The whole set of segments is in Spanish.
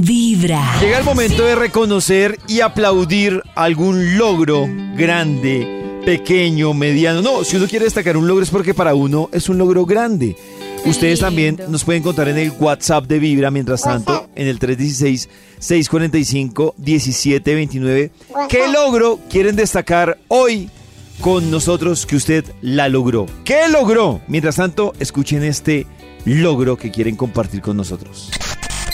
Vibra. Llega el momento de reconocer y aplaudir algún logro grande, pequeño, mediano. No, si uno quiere destacar un logro es porque para uno es un logro grande. Ustedes también nos pueden contar en el WhatsApp de Vibra, mientras tanto, en el 316-645-1729. ¿Qué logro quieren destacar hoy con nosotros que usted la logró? ¿Qué logró? Mientras tanto, escuchen este logro que quieren compartir con nosotros.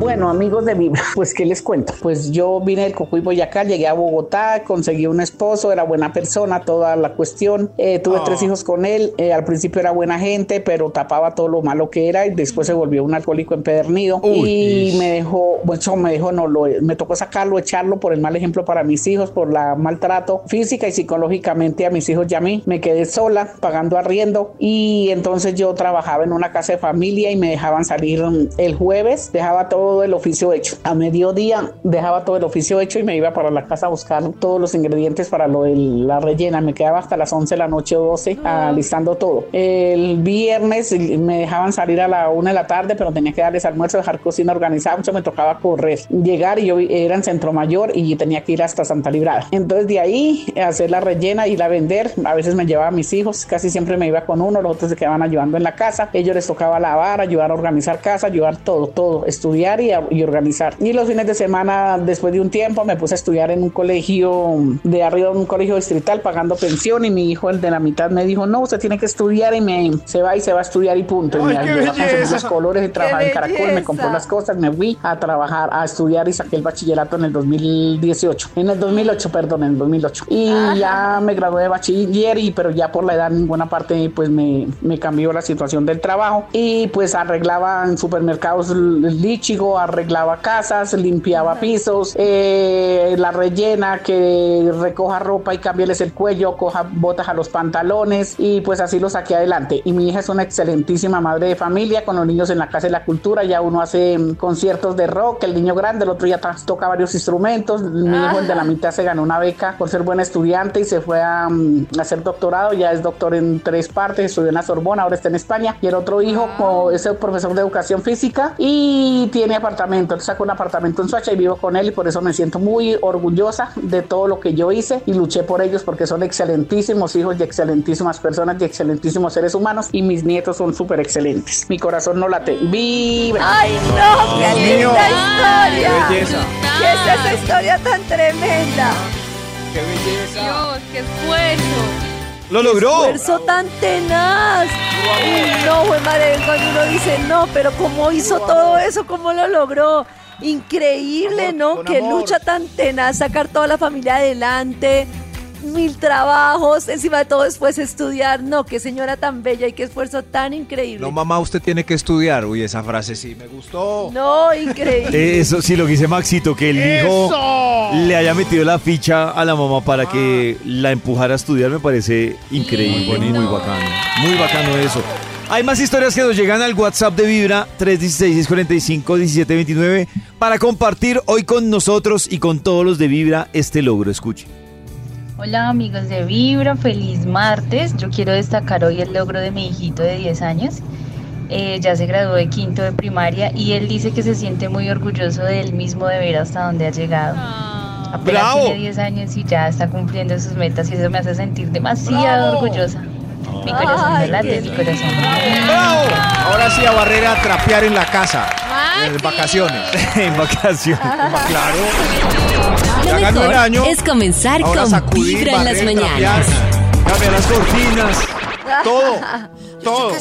Bueno, amigos de Vibra, pues ¿qué les cuento? Pues yo vine del Cocuy Boyacá, llegué a Bogotá, conseguí un esposo, era buena persona, toda la cuestión. Eh, tuve tres hijos con él, eh, al principio era buena gente, pero tapaba todo lo malo que era y después se volvió un alcohólico empedernido y me dejó, bueno, me dejó, no, lo, me tocó sacarlo, echarlo por el mal ejemplo para mis hijos, por la maltrato física y psicológicamente a mis hijos y a mí. Me quedé sola, pagando arriendo y entonces yo trabajaba en una casa de familia y me dejaban salir el jueves, dejaba todo el oficio hecho. A mediodía dejaba todo el oficio hecho y me iba para la casa a buscar todos los ingredientes para lo de la rellena. Me quedaba hasta las 11 de la noche o 12 alistando todo. El viernes me dejaban salir a la 1 de la tarde, pero tenía que darles almuerzo, dejar cocina organizada. Mucho me tocaba correr, llegar y yo era en Centro Mayor y tenía que ir hasta Santa Librada. Entonces de ahí hacer la rellena y la vender. A veces me llevaba a mis hijos, casi siempre me iba con uno, los otros se quedaban ayudando en la casa. Ellos les tocaba lavar, ayudar a organizar casa, ayudar todo, todo, estudiar y y, organizar. Y los fines de semana, después de un tiempo, me puse a estudiar en un colegio de arriba, un colegio distrital, pagando pensión. Y mi hijo, el de la mitad, me dijo: No, usted tiene que estudiar. Y me se va y se va a estudiar y punto. y me ayudó a conseguir los colores y trabajar en Caracol. Me compró las cosas, me fui a trabajar, a estudiar y saqué el bachillerato en el 2018. En el 2008, perdón, en el 2008. Y ya me gradué de bachiller, y, pero ya por la edad, en buena parte, pues me, me cambió la situación del trabajo. Y pues arreglaba en supermercados el arreglaba casas, limpiaba pisos, eh, la rellena, que recoja ropa y cambiarles el cuello, coja botas a los pantalones y pues así lo saqué adelante. Y mi hija es una excelentísima madre de familia con los niños en la Casa de la Cultura, ya uno hace mm, conciertos de rock, el niño grande, el otro ya toca varios instrumentos, mi hijo el de la mitad se ganó una beca por ser buen estudiante y se fue a, mm, hacer doctorado, ya es doctor en tres partes, estudió en la Sorbona, ahora está en España y el otro hijo es el profesor de educación física y tiene apartamento. Él sacó un apartamento en Suacha y vivo con él y por eso me siento muy orgullosa de todo lo que yo hice y luché por ellos porque son excelentísimos hijos y excelentísimas personas y excelentísimos seres humanos y mis nietos son súper excelentes. Mi corazón no late. ¡Vibra! ¡Ay, no! ¡Qué linda historia! ¡Qué belleza! ¿Qué es esa historia tan tremenda? ¡Qué belleza! Dios, qué esfuerzo. ¡Lo logró! esfuerzo tan tenaz! Uy, no, güey, madre, cuando uno dice no, pero ¿cómo hizo todo eso? ¿Cómo lo logró? Increíble, ¿no? Qué lucha tan tenaz, sacar toda la familia adelante, mil trabajos, encima de todo después estudiar. No, qué señora tan bella y qué esfuerzo tan increíble. No, mamá, usted tiene que estudiar. Uy, esa frase sí me gustó. No, increíble. Eso sí, lo que dice Maxito, que el hijo le haya metido la ficha a la mamá para que la empujara a estudiar, me parece increíble, Sí, y muy no. bacano. Muy bacano eso. Hay más historias que nos llegan al WhatsApp de Vibra 316-645-1729 para compartir hoy con nosotros y con todos los de Vibra este logro. Escuche. Hola amigos de Vibra, feliz martes. Yo quiero destacar hoy el logro de mi hijito de 10 años. Eh, ya se graduó de quinto de primaria y él dice que se siente muy orgulloso de él mismo de ver hasta dónde ha llegado. Apenas ¡Bravo! tiene 10 años y ya está cumpliendo sus metas y eso me hace sentir demasiado orgullosa. Mi corazón Ay, late, mi corazón. ¡Bravo! Ahora sí a Barrera a trapear en la casa. En Maxi. vacaciones. en vacaciones. Claro. Mejor año. es comenzar con sacudir, Vibra en las mañanas. trapear. Cambia las cortinas. Todo. Todo.